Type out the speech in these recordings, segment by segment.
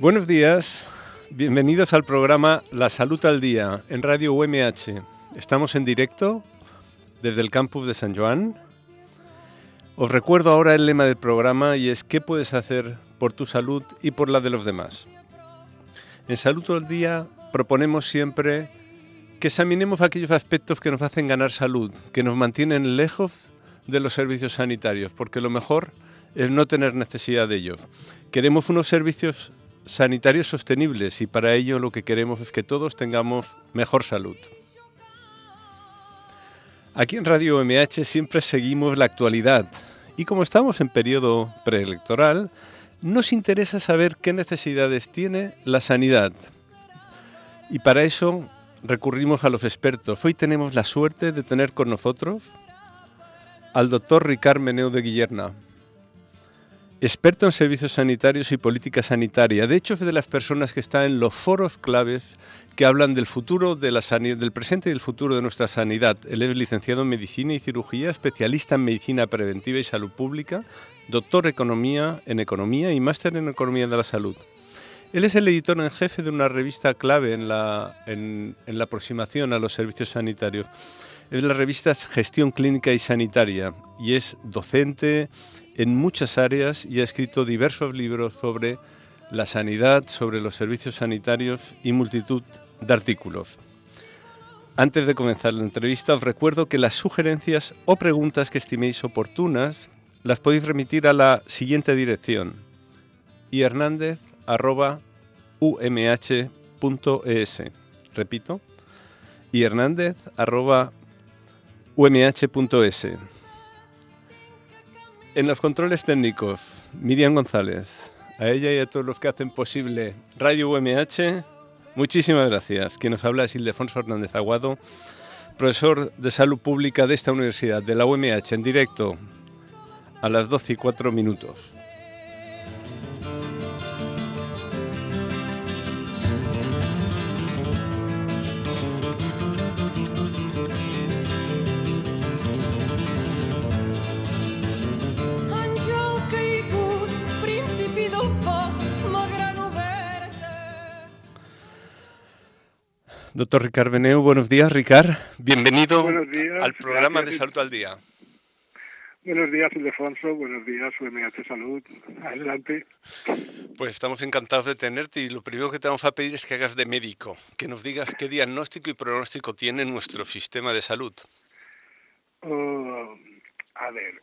Buenos días, bienvenidos al programa La Salud al Día en Radio UMH. Estamos en directo desde el campus de San Joan. Os recuerdo ahora el lema del programa y es ¿qué puedes hacer por tu salud y por la de los demás? En Salud al Día proponemos siempre que examinemos aquellos aspectos que nos hacen ganar salud, que nos mantienen lejos de los servicios sanitarios, porque lo mejor es no tener necesidad de ellos. Queremos unos servicios sanitarios sostenibles y para ello lo que queremos es que todos tengamos mejor salud. Aquí en Radio MH siempre seguimos la actualidad y como estamos en periodo preelectoral, nos interesa saber qué necesidades tiene la sanidad. Y para eso recurrimos a los expertos. Hoy tenemos la suerte de tener con nosotros al doctor Ricard Meneu de Guillerna experto en servicios sanitarios y política sanitaria. De hecho, es de las personas que están en los foros claves que hablan del futuro de la del presente y del futuro de nuestra sanidad. Él es licenciado en medicina y cirugía, especialista en medicina preventiva y salud pública, doctor economía en economía y máster en economía de la salud. Él es el editor en jefe de una revista clave en la, en la aproximación a los servicios sanitarios. Es la revista Gestión Clínica y Sanitaria y es docente, en muchas áreas y ha escrito diversos libros sobre la sanidad, sobre los servicios sanitarios y multitud de artículos. Antes de comenzar la entrevista os recuerdo que las sugerencias o preguntas que estiméis oportunas las podéis remitir a la siguiente dirección ihernandez.umh.es. Repito, ihernandez.umh.es. En los controles técnicos, Miriam González. A ella y a todos los que hacen posible Radio UMH, muchísimas gracias. Quien nos habla es Ildefonso Hernández Aguado, profesor de Salud Pública de esta universidad, de la UMH, en directo a las 12 y 4 minutos. Doctor Ricard Beneu, buenos días, Ricard. Bienvenido al programa de Salud al Día. Buenos días, Ildefonso. Buenos días, UMH Salud. Adelante. Pues estamos encantados de tenerte y lo primero que te vamos a pedir es que hagas de médico, que nos digas qué diagnóstico y pronóstico tiene nuestro sistema de salud. Oh, a ver,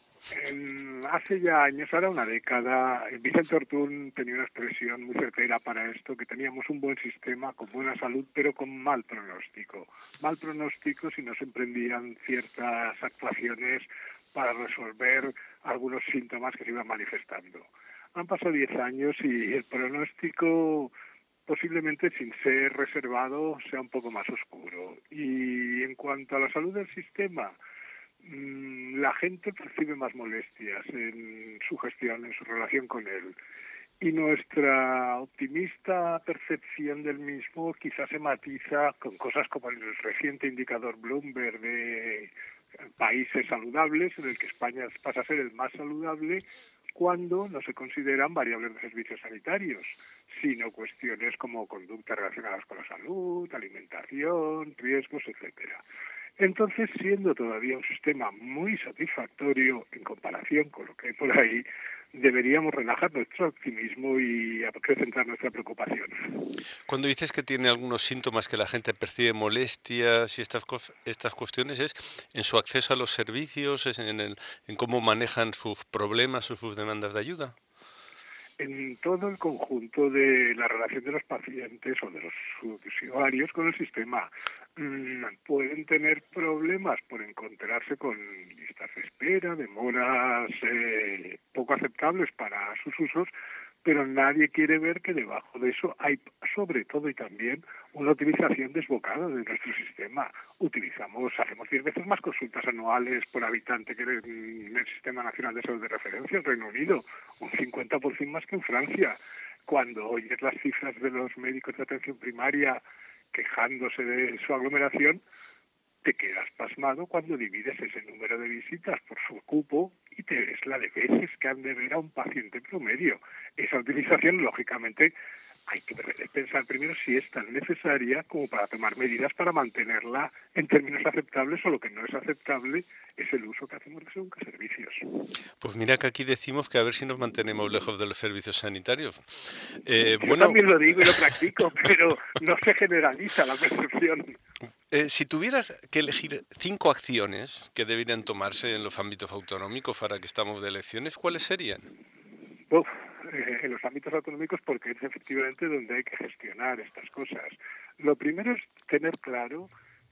hace ya años, ahora una década, Vicente Ortún tenía una expresión muy certera para esto, que teníamos un buen sistema con buena salud, pero con mal pronóstico. Mal pronóstico si no se emprendían ciertas actuaciones para resolver algunos síntomas que se iban manifestando. Han pasado diez años y el pronóstico posiblemente sin ser reservado sea un poco más oscuro. Y en cuanto a la salud del sistema, la gente percibe más molestias en su gestión, en su relación con él. Y nuestra optimista percepción del mismo quizás se matiza con cosas como el reciente indicador Bloomberg de países saludables, en el que España pasa a ser el más saludable, cuando no se consideran variables de servicios sanitarios, sino cuestiones como conductas relacionadas con la salud, alimentación, riesgos, etcétera. Entonces, siendo todavía un sistema muy satisfactorio en comparación con lo que hay por ahí, deberíamos relajar nuestro optimismo y acrecentar nuestra preocupación. Cuando dices que tiene algunos síntomas que la gente percibe molestias y estas, estas cuestiones, ¿es en su acceso a los servicios, es en, en cómo manejan sus problemas o sus demandas de ayuda? En todo el conjunto de la relación de los pacientes o de los usuarios con el sistema. Mm, pueden tener problemas por encontrarse con listas de espera, demoras eh, poco aceptables para sus usos, pero nadie quiere ver que debajo de eso hay sobre todo y también una utilización desbocada de nuestro sistema. Utilizamos, hacemos 10 veces más consultas anuales por habitante que en el Sistema Nacional de Salud de Referencia, el Reino Unido, un 50% más que en Francia. Cuando oyes las cifras de los médicos de atención primaria quejándose de su aglomeración, te quedas pasmado cuando divides ese número de visitas por su cupo y te ves la de veces que han de ver a un paciente promedio. Esa utilización, lógicamente, hay que pensar primero si es tan necesaria como para tomar medidas para mantenerla en términos aceptables o lo que no es aceptable es el uso que hacemos de según servicios. Pues mira que aquí decimos que a ver si nos mantenemos lejos de los servicios sanitarios. Eh, Yo también lo digo y lo practico, pero no se generaliza la percepción. Eh, si tuvieras que elegir cinco acciones que deberían tomarse en los ámbitos autonómicos para que estamos de elecciones, ¿cuáles serían? Eh, en los ámbitos autonómicos porque es efectivamente donde hay que gestionar estas cosas. Lo primero es tener claro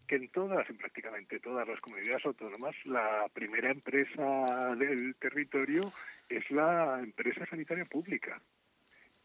que en todas, en prácticamente todas las comunidades autónomas, la primera empresa del territorio es la empresa sanitaria pública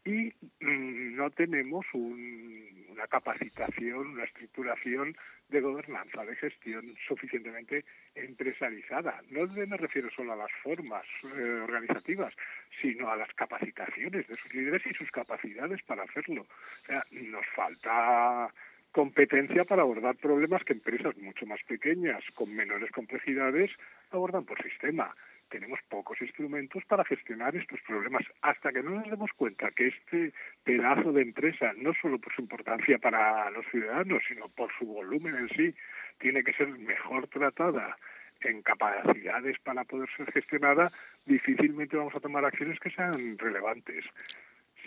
y mm, no tenemos una capacitación, una estructuración de gobernanza, de gestión suficientemente empresarializada. No me refiero solo a las formas eh, organizativas, sino a las capacitaciones de sus líderes y sus capacidades para hacerlo. O sea, nos falta competencia para abordar problemas que empresas mucho más pequeñas, con menores complejidades, abordan por sistema tenemos pocos instrumentos para gestionar estos problemas. Hasta que no nos demos cuenta que este pedazo de empresa, no solo por su importancia para los ciudadanos, sino por su volumen en sí, tiene que ser mejor tratada en capacidades para poder ser gestionada, difícilmente vamos a tomar acciones que sean relevantes.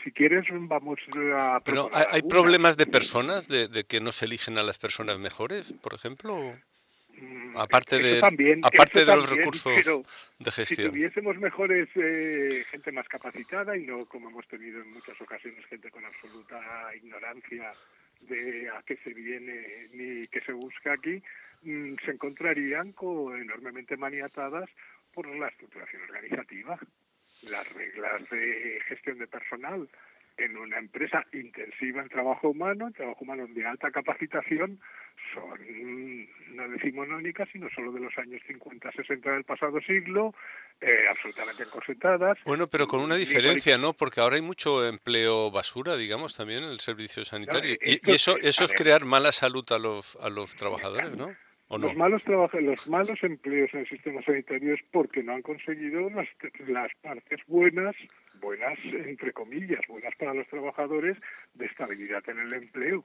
Si quieres, vamos a... Pero ¿hay, problemas de personas, de, de que no se eligen a las personas mejores, por ejemplo? Mm, aparte de, aparte de los recursos de gestión. Si tuviésemos mejores eh, gente más capacitada y no como hemos tenido en muchas ocasiones gente con absoluta ignorancia de a qué se viene ni qué se busca aquí, mm, se encontrarían con, enormemente maniatadas por la estructuración organizativa, las reglas de gestión de personal en una empresa intensiva en trabajo humano, en trabajo humano de alta capacitación, son no decimonónicas, sino solo de los años 50, 60 del pasado siglo, eh, absolutamente encorsetadas. Bueno, pero con una diferencia, ¿no? Porque ahora hay mucho empleo basura, digamos, también en el servicio sanitario. y, eso, eso es crear mala salud a los, a los trabajadores, ¿no? Los malos los malos empleos en el sistema sanitario es porque no han conseguido las, las partes buenas, buenas entre comillas, buenas para los trabajadores, de estabilidad en el empleo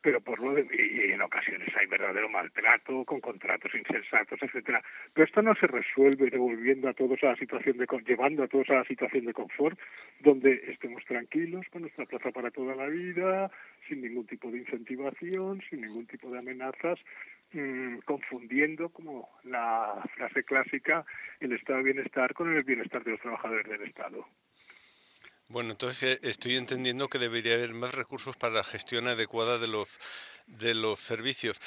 pero por lo de, y en ocasiones hay verdadero maltrato con contratos insensatos, etcétera. Pero esto no se resuelve devolviendo a todos a la situación de llevando a todos a la situación de confort, donde estemos tranquilos con nuestra plaza para toda la vida, sin ningún tipo de incentivación, sin ningún tipo de amenazas, mm, confundiendo, como la frase clásica, el estado de bienestar con el bienestar de los trabajadores del Estado. Bueno, entonces eh, estoy entendiendo que debería haber más recursos para la gestión adecuada de los de los servicios.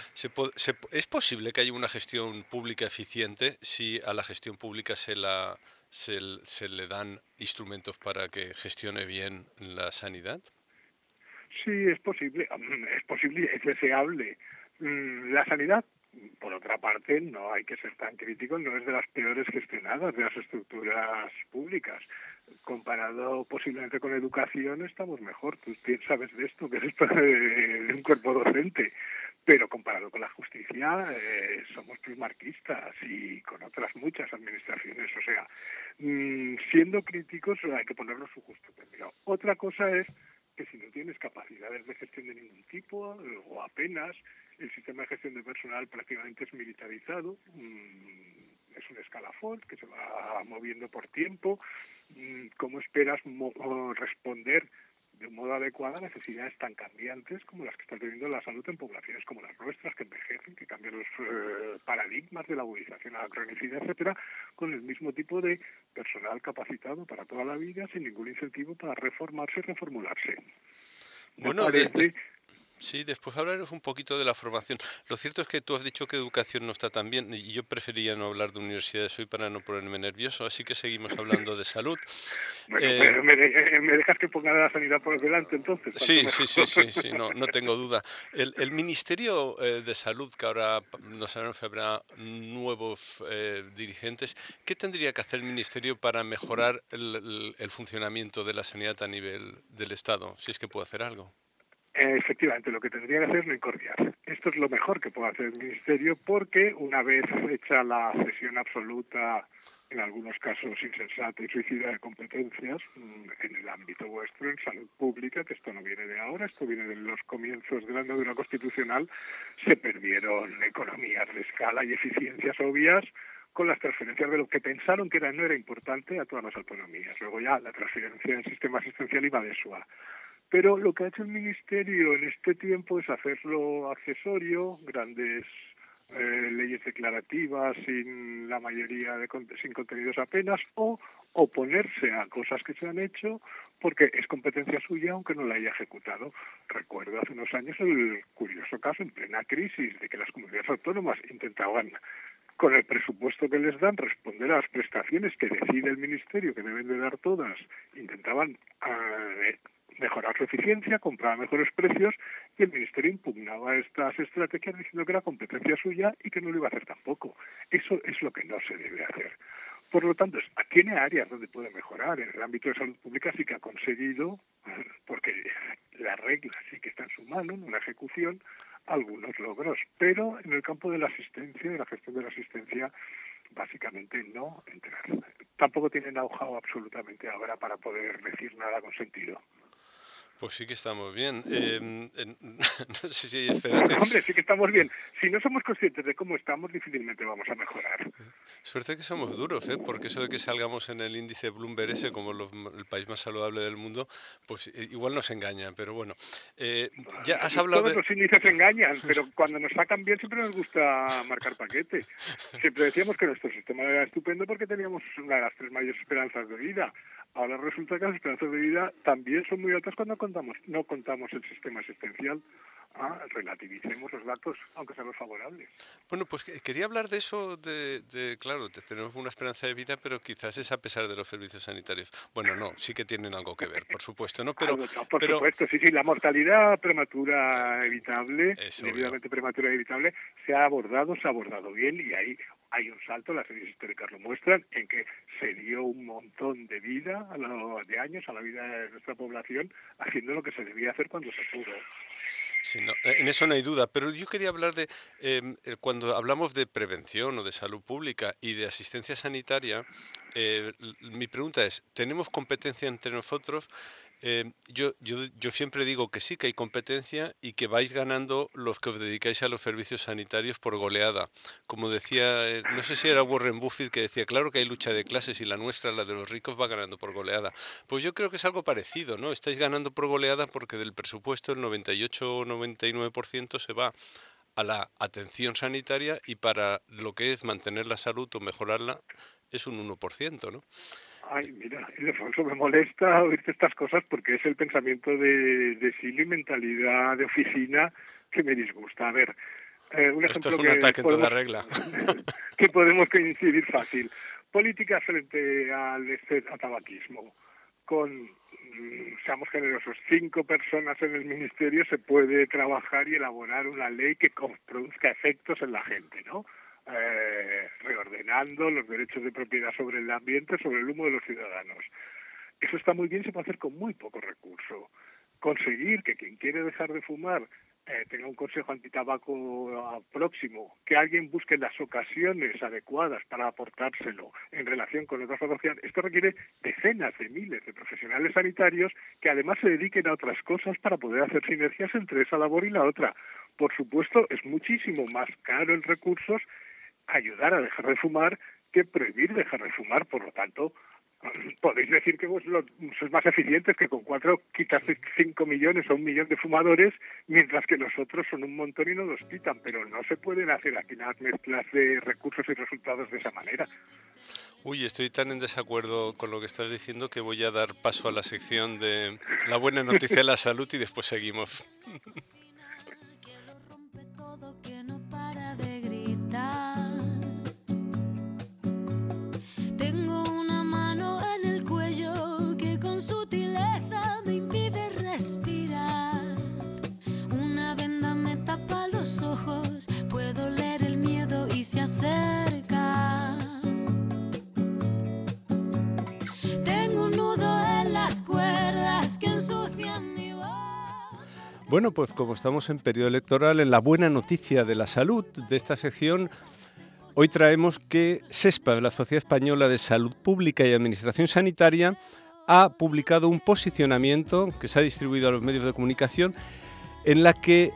¿Es posible que haya una gestión pública eficiente si a la gestión pública se la se, se le dan instrumentos para que gestione bien la sanidad? Sí, es posible, es posible, es deseable. Mm, la sanidad por otra parte, no hay que ser tan crítico, no es de las peores gestionadas de las estructuras públicas. Comparado posiblemente con educación, estamos mejor. Tú sabes de esto, que eres de un cuerpo docente. Pero comparado con la justicia, eh, somos marquistas y con otras muchas administraciones. O sea, mm, siendo críticos hay que ponerlo su justo término. Otra cosa es que si no tienes capacidades de gestión de ningún tipo o apenas, el sistema de gestión de personal prácticamente es militarizado, mm, es un escalafón que se va moviendo por tiempo. Mm, ¿Cómo esperas responder de un modo adecuado a necesidades tan cambiantes como las que está teniendo la salud en poblaciones como las nuestras, que envejecen, que cambian los eh, paradigmas de la uberización a la cronicidad, etcétera, con el mismo tipo de personal capacitado para toda la vida, sin ningún incentivo para reformarse y reformularse. Bueno, Sí, después hablaremos un poquito de la formación. Lo cierto es que tú has dicho que educación no está tan bien y yo prefería no hablar de universidades hoy para no ponerme nervioso, así que seguimos hablando de salud. Bueno, eh, me, dejas que ponga la sanidad por delante entonces? Sí, sí, sí, sí, sí, no, no tengo duda. El, Ministerio eh, de Salud, que ahora nos sabemos que habrá nuevos eh, dirigentes, ¿qué tendría que hacer el Ministerio para mejorar el, el funcionamiento de la sanidad a nivel del Estado, si es que puede hacer algo? Efectivamente, lo que tendría que hacer es no incordiar. Esto es lo mejor que puede hacer el Ministerio porque una vez hecha la cesión absoluta en algunos casos insensata y suicida de competencias mm, en el ámbito vuestro, en salud pública, que esto no viene de ahora, esto viene de los comienzos de la andadura constitucional, se perdieron economías de escala y eficiencias obvias con las transferencias de lo que pensaron que era, no era importante a todas las autonomías. Luego ya la transferencia en sistema asistencial iba de SUA. Pero lo que ha hecho el Ministerio en este tiempo es hacerlo accesorio, grandes eh, leyes declarativas sin la mayoría de sin contenidos apenas o oponerse a cosas que se han hecho porque es competencia suya aunque no la haya ejecutado. Recuerdo hace unos años el curioso caso en plena crisis de que las comunidades autónomas intentaban con el presupuesto que les dan responder a las prestaciones que decide el ministerio que deben de dar todas, intentaban eh, mejorar su eficiencia, comprar mejores precios y el Ministerio impugnaba estas estrategias diciendo que era competencia suya y que no lo iba a hacer tampoco. Eso es lo que no se debe hacer. Por lo tanto, tiene áreas donde puede mejorar. En el ámbito de salud pública sí que ha conseguido, porque la regla sí que está en su mano, en una ejecución, algunos logros. Pero en el campo de la asistencia, de la gestión de la asistencia, básicamente no entrar. Tampoco tienen know absolutamente ahora para poder decir nada con sentido. Pues sí que estamos bien. Eh, no sé si Hombre, sí que estamos bien. Si no somos conscientes de cómo estamos, difícilmente vamos a mejorar. Suerte que somos duros, ¿eh? porque eso de que salgamos en el índice Bloomberg ese como el país más saludable del mundo, pues eh, igual nos engaña. Pero bueno, eh, ya has hablado Todos los índices engañan, pero cuando nos sacan bien siempre nos gusta marcar paquete. Siempre decíamos que nuestro sistema era estupendo porque teníamos una de las tres mayores esperanzas de vida. Ahora resulta que las esperanzas de vida también son muy altas cuando contamos, no contamos el sistema asistencial. Ah, relativicemos los datos, aunque sean los favorables. Bueno, pues quería hablar de eso, de, de, claro, tenemos una esperanza de vida, pero quizás es a pesar de los servicios sanitarios. Bueno, no, sí que tienen algo que ver, por supuesto, ¿no? Pero, por supuesto, sí, sí, la mortalidad prematura evitable, debidamente prematura evitable, se ha abordado, se ha abordado bien y ahí hay un salto, las series históricas lo muestran, en que se dio un montón de vida, a lo, de años, a la vida de nuestra población, haciendo lo que se debía hacer cuando se pudo. Sí, en eso no hay duda, pero yo quería hablar de, em, eh, cuando hablamos de prevención o de salud pública y de asistencia sanitaria, eh, mi pregunta es, ¿tenemos competencia entre nosotros yo, yo, yo, siempre digo que sí, que hay competencia y que vais ganando los que os dedicáis a los servicios sanitarios por goleada. Como decía, eh, no sé si era Warren Buffett que decía, claro que hay lucha de clases y la nuestra, la de los ricos, va ganando por goleada. Pues yo creo que es algo parecido, ¿no? Estáis ganando por goleada porque del presupuesto el 98 o 99% se va a la atención sanitaria y para lo que es mantener la salud o mejorarla es un 1%, ¿no? Ay, mira, Ildefonso, me molesta oírte estas cosas porque es el pensamiento de, de y mentalidad de oficina que me disgusta. A ver, eh, un Esto es un ataque en toda regla. que podemos coincidir fácil. Política frente al, al tabaquismo. Con, mm, seamos generosos, cinco personas en el ministerio se puede trabajar y elaborar una ley que produzca efectos en la gente, ¿no? Eh, reordenando los derechos de propiedad sobre el ambiente, sobre el humo de los ciudadanos. Eso está muy bien, se puede hacer con muy poco recurso. Conseguir que quien quiere dejar de fumar eh, tenga un consejo antitabaco próximo, que alguien busque las ocasiones adecuadas para aportárselo en relación con otras patologías, esto requiere decenas de miles de profesionales sanitarios que además se dediquen a otras cosas para poder hacer sinergias entre esa labor y la otra. Por supuesto, es muchísimo más caro en recursos ayudar a dejar de fumar que prohibir dejar de fumar. Por lo tanto, podéis decir que vos sois más eficientes que con cuatro quitas cinco millones o un millón de fumadores, mientras que los otros son un montón y no los quitan. Pero no se pueden hacer aquí las mezclas de recursos y resultados de esa manera. Uy, estoy tan en desacuerdo con lo que estás diciendo que voy a dar paso a la sección de la buena noticia de la salud y después seguimos. se acerca. Tengo un nudo en las cuerdas que ensucian mi Bueno, pues como estamos en periodo electoral, en la buena noticia de la salud de esta sección, Hoy traemos que SESPA, la Sociedad Española de Salud Pública y Administración Sanitaria, ha publicado un posicionamiento que se ha distribuido a los medios de comunicación en la que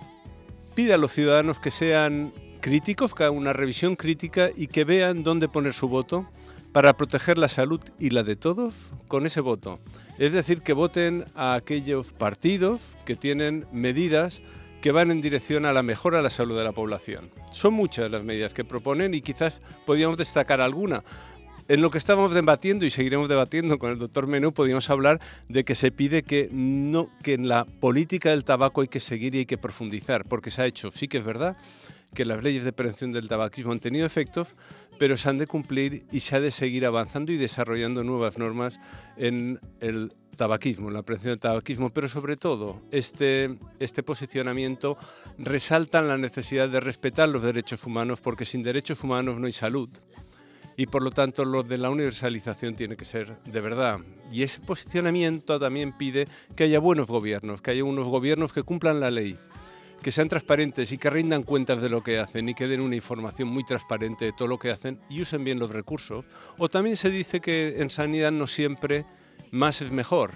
pide a los ciudadanos que sean críticos, que hagan una revisión crítica y que vean dónde poner su voto para proteger la salud y la de todos con ese voto. Es decir, que voten a aquellos partidos que tienen medidas que van en dirección a la mejora de la salud de la población. Son muchas las medidas que proponen y quizás podríamos destacar alguna. En lo que estábamos debatiendo y seguiremos debatiendo con el doctor Menú, podríamos hablar de que se pide que, no, que en la política del tabaco hay que seguir y hay que profundizar, porque se ha hecho, sí que es verdad, que las leyes de prevención del tabaquismo han tenido efectos, pero se han de cumplir y se ha de seguir avanzando y desarrollando nuevas normas en el tabaquismo, la prevención del tabaquismo, pero sobre todo este, este posicionamiento resalta la necesidad de respetar los derechos humanos porque sin derechos humanos no hay salud y por lo tanto lo de la universalización tiene que ser de verdad. Y ese posicionamiento también pide que haya buenos gobiernos, que haya unos gobiernos que cumplan la ley, que sean transparentes y que rindan cuentas de lo que hacen y que den una información muy transparente de todo lo que hacen y usen bien los recursos. O también se dice que en sanidad no siempre más es mejor.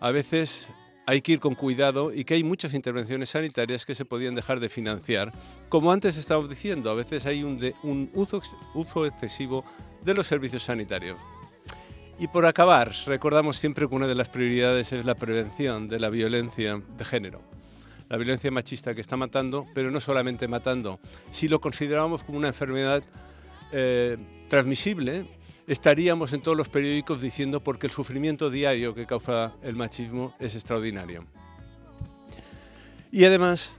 A veces hay que ir con cuidado y que hay muchas intervenciones sanitarias que se podían dejar de financiar. Como antes estábamos diciendo, a veces hay un, uso excesivo de los servicios sanitarios. Y por acabar, recordamos siempre que una de las prioridades es la prevención de la violencia de género. La violencia machista que está matando, pero no solamente matando. Si lo consideramos como una enfermedad eh, transmisible, estaríamos en todos los periódicos diciendo porque el sufrimiento diario que causa el machismo es extraordinario. Y además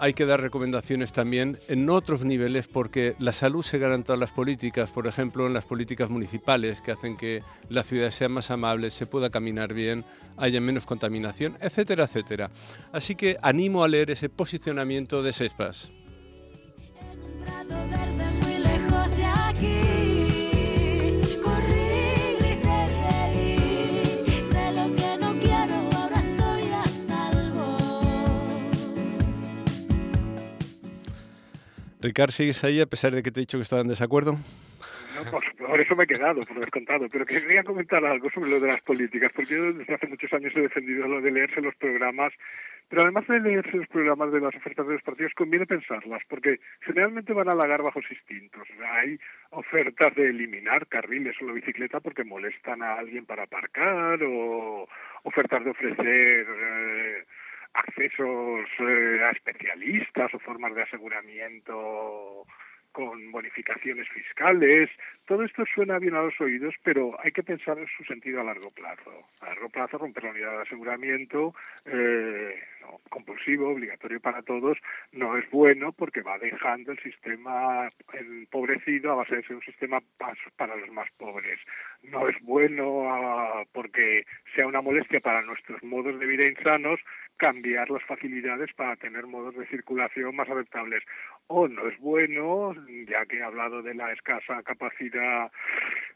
hay que dar recomendaciones también en otros niveles porque la salud se gana en las políticas, por ejemplo en las políticas municipales que hacen que la ciudad sea más amable, se pueda caminar bien, haya menos contaminación, etcétera, etcétera. Así que animo a leer ese posicionamiento de SESPAS. Ricard, ¿sigues ahí a pesar de que te he dicho que estaba en desacuerdo? No, por, eso me he quedado, por descontado, pero quería comentar algo sobre lo de las políticas, porque yo desde hace muchos años he defendido lo de leerse los programas, pero además de leerse los programas de las ofertas de los partidos, conviene pensarlas, porque generalmente van a halagar bajos instintos. hay ofertas de eliminar carriles o la bicicleta porque molestan a alguien para aparcar, o ofertas de ofrecer... Eh, accesos eh, a especialistas o formas de aseguramiento con bonificaciones fiscales. Todo esto suena bien a los oídos, pero hay que pensar en su sentido a largo plazo. A largo plazo, romper la unidad de aseguramiento eh, compulsivo, obligatorio para todos, no es bueno porque va dejando el sistema empobrecido a base de ser un sistema para los más pobres. No es bueno ah, porque sea una molestia para nuestros modos de vida insanos cambiar las facilidades para tener modos de circulación más aceptables. O no es bueno, ya que he hablado de la escasa capacidad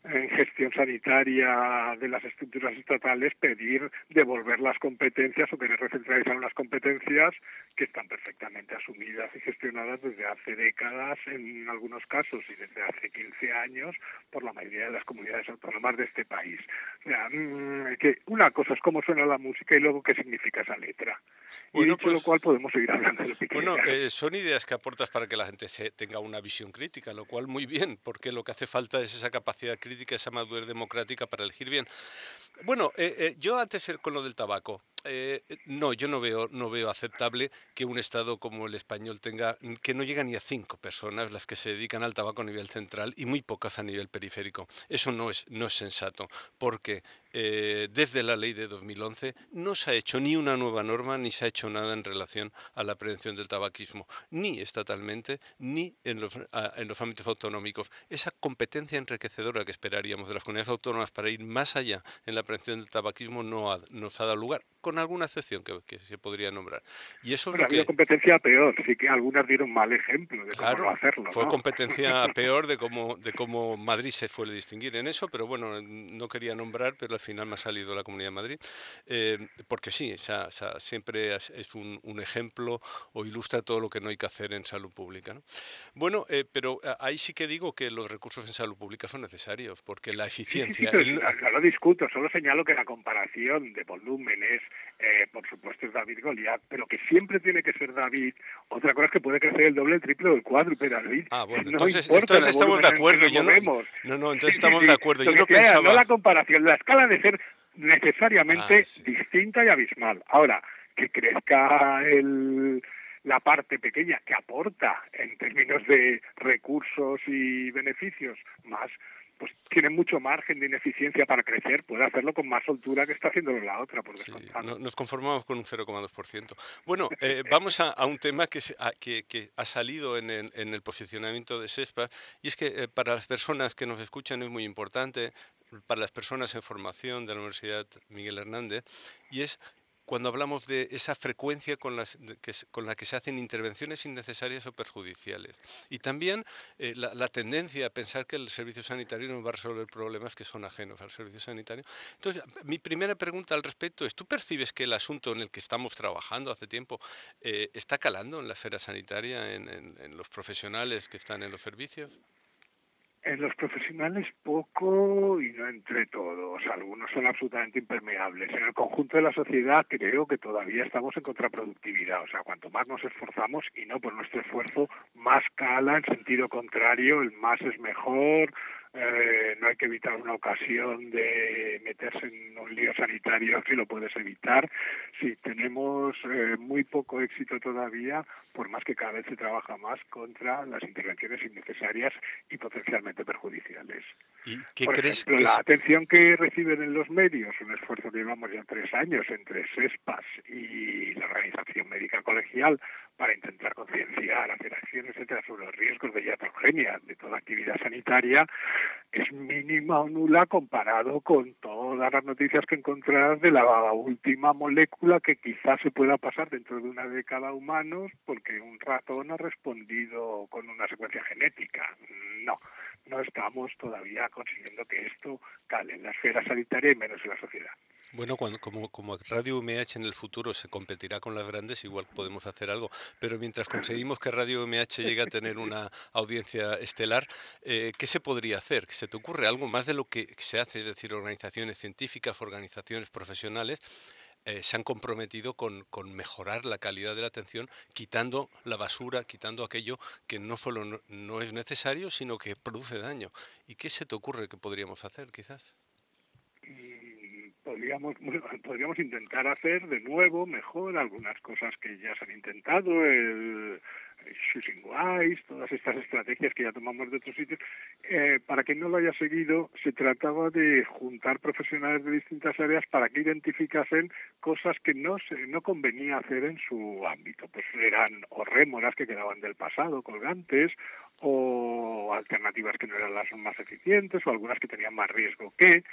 en gestión sanitaria de las estructuras estatales, pedir devolver las competencias o querer recentralizar unas competencias que están perfectamente asumidas y gestionadas desde hace décadas en algunos casos y desde hace 15 años por la mayoría de las comunidades autónomas de este país. O sea, mm, que una cosa es cómo suena la música y luego qué significa esa letra. Y dicho lo pues cual podemos seguir hablando de lo que Bueno, eh, son ideas que aportas para que la gente se tenga una visión crítica, lo cual muy bien, porque lo que hace falta es esa capacidad crítica, esa madurez democrática para elegir bien. Bueno, eh, eh, yo antes con lo del tabaco, eh, no, yo no veo, no veo aceptable que un Estado como el español tenga, que no llega ni a cinco personas las que se dedican al tabaco a nivel central y muy pocas a nivel periférico. Eso no es, no es sensato, porque eh, desde la ley de 2011 no se ha hecho ni una nueva norma ni se ha hecho nada en relación a la prevención del tabaquismo, ni estatalmente ni en los, en los ámbitos autonómicos. Esa competencia enriquecedora que esperaríamos de las comunidades autónomas para ir más allá en la prevención del tabaquismo no nos ha dado lugar con alguna excepción que, se podría nombrar. Y eso es que... competencia peor, sí que algunas dieron mal ejemplo de cómo hacerlo. Fue competencia peor de cómo, de cómo Madrid se suele distinguir en eso, pero bueno, no quería nombrar, pero al final me ha salido la Comunidad de Madrid, eh, porque sí, siempre es, un, ejemplo o ilustra todo lo que no hay que hacer en salud pública. Bueno, eh, pero ahí sí que digo que los recursos en salud pública son necesarios, porque la eficiencia... no, lo discuto, solo señalo que la comparación de volúmenes, por supuesto, es David Goliat, pero que siempre tiene que ser David. Otra cosa es que puede crecer el doble, el triple o el cuádruple, David. Ah, bueno, entonces, entonces estamos de acuerdo. Yo no, no, no, entonces estamos de acuerdo. Yo no pensaba... No la comparación, la escala de ser necesariamente ah, distinta y abismal. Ahora, que crezca el, la parte pequeña que aporta en términos de recursos y beneficios más pues tiene mucho margen de ineficiencia para crecer, puede hacerlo con más soltura que está haciéndolo la otra, por sí, nos conformamos con un 0,2%. Bueno, eh, vamos a, un tema que, que, ha salido en el, en el, posicionamiento de SESPA, y es que eh, para las personas que nos escuchan es muy importante, para las personas en formación de la Universidad Miguel Hernández, y es cuando hablamos de esa frecuencia con, la que se hacen intervenciones innecesarias o perjudiciales. Y también eh, la, tendencia a pensar que el servicio sanitario no va a resolver problemas que son ajenos al servicio sanitario. Entonces, mi primera pregunta al respecto es, ¿tú percibes que el asunto en el que estamos trabajando hace tiempo eh, está calando en la esfera sanitaria, en los profesionales que están en los servicios? En los profesionales poco y no entre todos. Algunos son absolutamente impermeables. En el conjunto de la sociedad creo que todavía estamos en contraproductividad. O sea, cuanto más nos esforzamos y no por nuestro esfuerzo, más cala en sentido contrario. El más es mejor, eh, no hay que evitar una ocasión de meterse en un lío sanitario si lo puedes evitar. Sí, tenemos eh, muy poco éxito todavía, por más que cada vez se trabaja más contra las intervenciones innecesarias y potencialmente perjudiciales. ¿Y qué crees que la atención que reciben en los medios, un esfuerzo que llevamos ya tres años entre SESPAS y la Organización Médica Colegial para intentar concienciar, hacer acciones, etcétera, sobre los riesgos de iatrogenia de toda actividad sanitaria, es mínima o nula comparado con todas las noticias que encontrarás de la última molécula que quizás se pueda pasar dentro de una década humanos porque un ratón ha respondido con una secuencia genética. No, no estamos todavía consiguiendo que esto cale en la esfera sanitaria y menos en la sociedad. Bueno, cuando, como, Radio UMH en el futuro se competirá con las grandes, igual podemos hacer algo. Pero mientras conseguimos que Radio UMH llegue a tener una audiencia estelar, eh, ¿qué se podría hacer? ¿Se te ocurre algo más de lo que se hace? Es decir, organizaciones científicas, organizaciones profesionales, eh, se han comprometido con, con, mejorar la calidad de la atención, quitando la basura, quitando aquello que no solo no es necesario, sino que produce daño. ¿Y qué se te ocurre que podríamos hacer, quizás? Podríamos, podríamos intentar hacer de nuevo, mejor, algunas cosas que ya se han intentado, el, shooting wise, todas estas estrategias que ya tomamos de otros sitios. Eh, para quien no lo haya seguido, se trataba de juntar profesionales de distintas áreas para que identificasen cosas que no se, no convenía hacer en su ámbito. Pues eran o rémoras que quedaban del pasado, colgantes, o alternativas que no eran las más eficientes, o algunas que tenían más riesgo que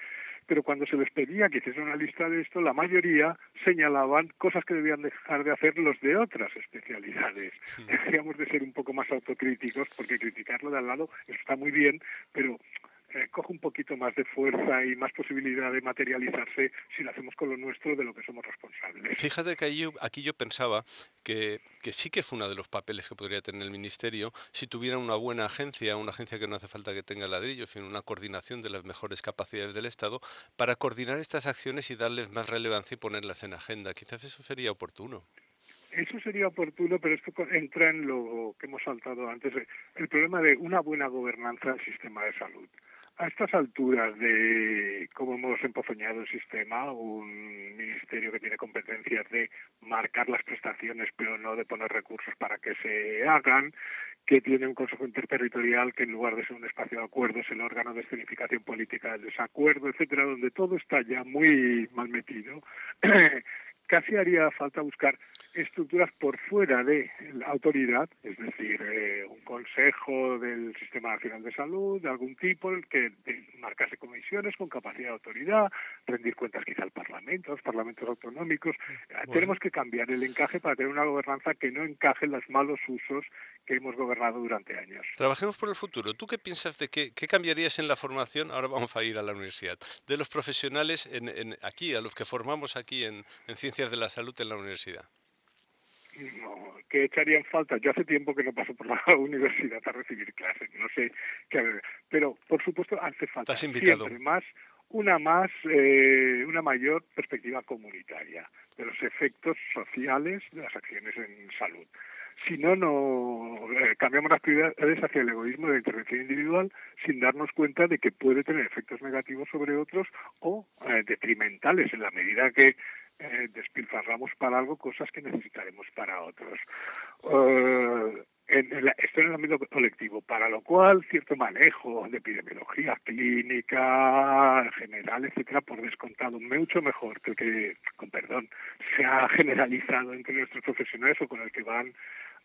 pero cuando se les pedía que hiciesen una lista de esto, la mayoría señalaban cosas que debían dejar de hacer los de otras especialidades. Deberíamos de ser un poco más autocríticos, porque criticarlo de al lado está muy bien, pero eh, coge un poquito más de fuerza y más posibilidad de materializarse si lo hacemos con lo nuestro de lo que somos responsables. Fíjate que aquí yo pensaba que, que, sí que es uno de los papeles que podría tener el Ministerio si tuviera una buena agencia, una agencia que no hace falta que tenga ladrillos, sino una coordinación de las mejores capacidades del Estado para coordinar estas acciones y darles más relevancia y ponerlas en agenda. Quizás eso sería oportuno. Eso sería oportuno, pero esto entra en lo que hemos saltado antes, el problema de una buena gobernanza del sistema de salud a estas alturas de cómo hemos empozoñado el sistema, un ministerio que tiene competencias de marcar las prestaciones pero no de poner recursos para que se hagan, que tiene un consejo interterritorial que en lugar de ser un espacio de acuerdo es el órgano de escenificación política del desacuerdo, etcétera, donde todo está ya muy mal metido, casi haría falta buscar estructuras por fuera de la autoridad, es decir, eh, un consejo del Sistema Nacional de Salud de algún tipo, el que marcase comisiones con capacidad de autoridad, rendir cuentas quizá al Parlamento, a los parlamentos autonómicos. Eh, tenemos que cambiar el encaje para tener una gobernanza que no encaje en los malos usos que hemos gobernado durante años. Trabajemos por el futuro. ¿Tú qué piensas de qué, qué cambiarías en la formación? Ahora vamos a ir a la universidad. De los profesionales en, aquí, a los que formamos aquí en Ciencias de la Salud en la universidad no, que echarían falta. Yo hace tiempo que no paso por la universidad a recibir clases, no sé qué, pero por supuesto hace falta siempre más una más eh, una mayor perspectiva comunitaria de los efectos sociales de las acciones en salud. Si no, no eh, cambiamos las prioridades hacia el egoísmo de intervención individual sin darnos cuenta de que puede tener efectos negativos sobre otros o eh, detrimentales en la medida que eh, despilfarramos para algo cosas que necesitaremos para otros. Esto en el ámbito colectivo, para lo cual cierto manejo de epidemiología clínica general, etcétera, por descontado, mucho mejor que el que, con perdón, se ha generalizado entre nuestros profesionales o con el que van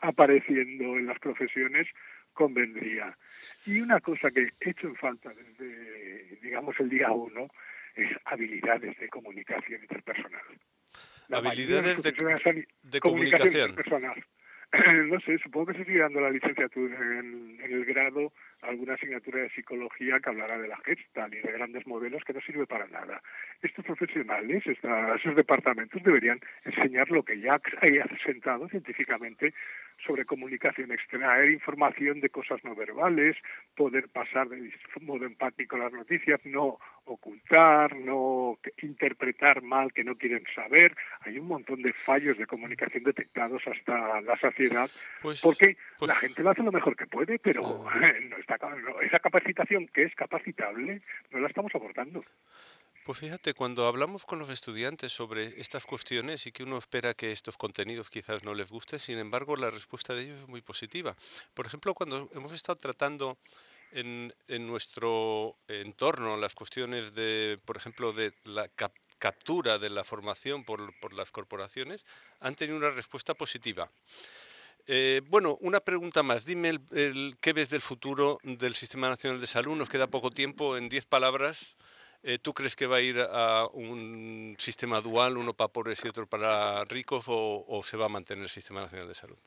apareciendo en las profesiones, convendría. Y una cosa que he hecho en falta desde, digamos, el día uno, es habilidades de comunicación interpersonal. habilidades de, comunicación. interpersonal. no sé, supongo que se sigue dando la licenciatura en, el grado alguna asignatura de psicología que hablará de la Gestalt y de grandes modelos que no sirve para nada. Estos profesionales, esos departamentos deberían enseñar lo que ya hay sentado científicamente sobre comunicación, extraer información de cosas no verbales, poder pasar de modo empático las noticias, no ocultar, no interpretar mal que no quieren saber. Hay un montón de fallos de comunicación detectados hasta la saciedad, pues, porque pues la gente lo hace lo mejor que puede, pero oh. no está, esa capacitación que es capacitable no la estamos aportando. Pues fíjate, cuando hablamos con los estudiantes sobre estas cuestiones y que uno espera que estos contenidos quizás no les guste, sin embargo la respuesta de ellos es muy positiva. Por ejemplo, cuando hemos estado tratando en, nuestro entorno las cuestiones de, por ejemplo, de la captura de la formación por, las corporaciones, han tenido una respuesta positiva. Eh, bueno, una pregunta más. Dime qué ves del futuro del Sistema Nacional de Salud. Nos queda poco tiempo. En diez palabras, ¿Tú crees que va a ir a un sistema dual, uno para pobres y otro para ricos, o, se va a mantener el Sistema Nacional de Salud?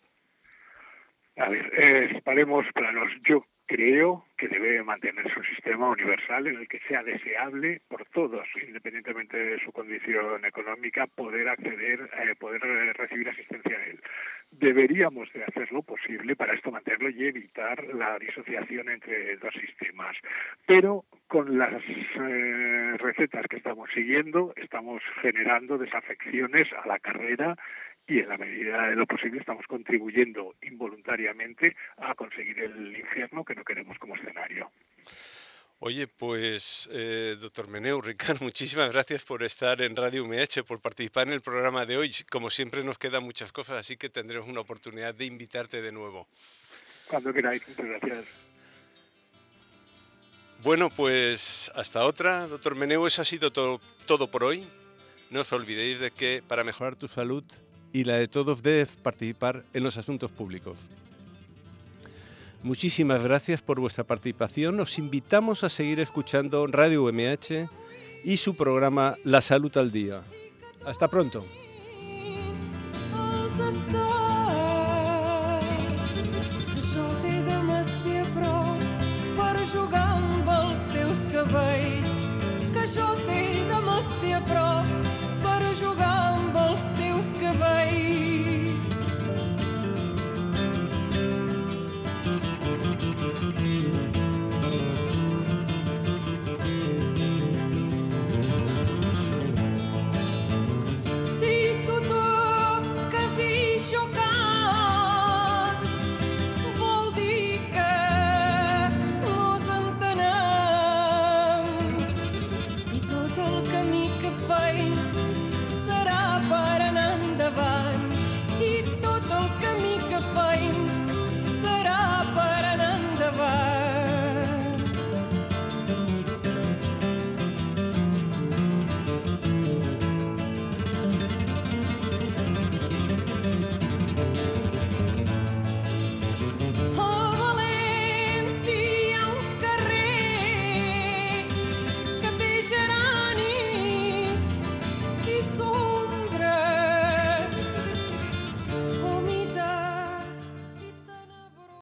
A ver, eh, estaremos planos. Yo creo que debe mantenerse un sistema universal en el que sea deseable por todos, independientemente de su condición económica, poder acceder, eh, poder recibir asistencia a él. Deberíamos de hacer lo posible para esto mantenerlo y evitar la disociación entre dos sistemas. Pero con las eh, recetas que estamos siguiendo, estamos generando desafecciones a la carrera y en la medida de lo posible estamos contribuyendo involuntariamente a conseguir el infierno que no queremos como escenario. Oye, pues, eh, doctor Meneu, Ricardo, muchísimas gracias por estar en Radio UMH, por participar en el programa de hoy. Como siempre nos quedan muchas cosas, así que tendremos una oportunidad de invitarte de nuevo. Cuando queráis, muchas gracias. Bueno, pues hasta otra, doctor Meneu, eso ha sido todo, todo por hoy. No os olvidéis de que para mejorar tu salud y la de todos debes participar en los asuntos públicos. Muchísimas gracias por vuestra participación. Os invitamos a seguir escuchando Radio UMH y su programa La Salud al Día. Hasta pronto. away.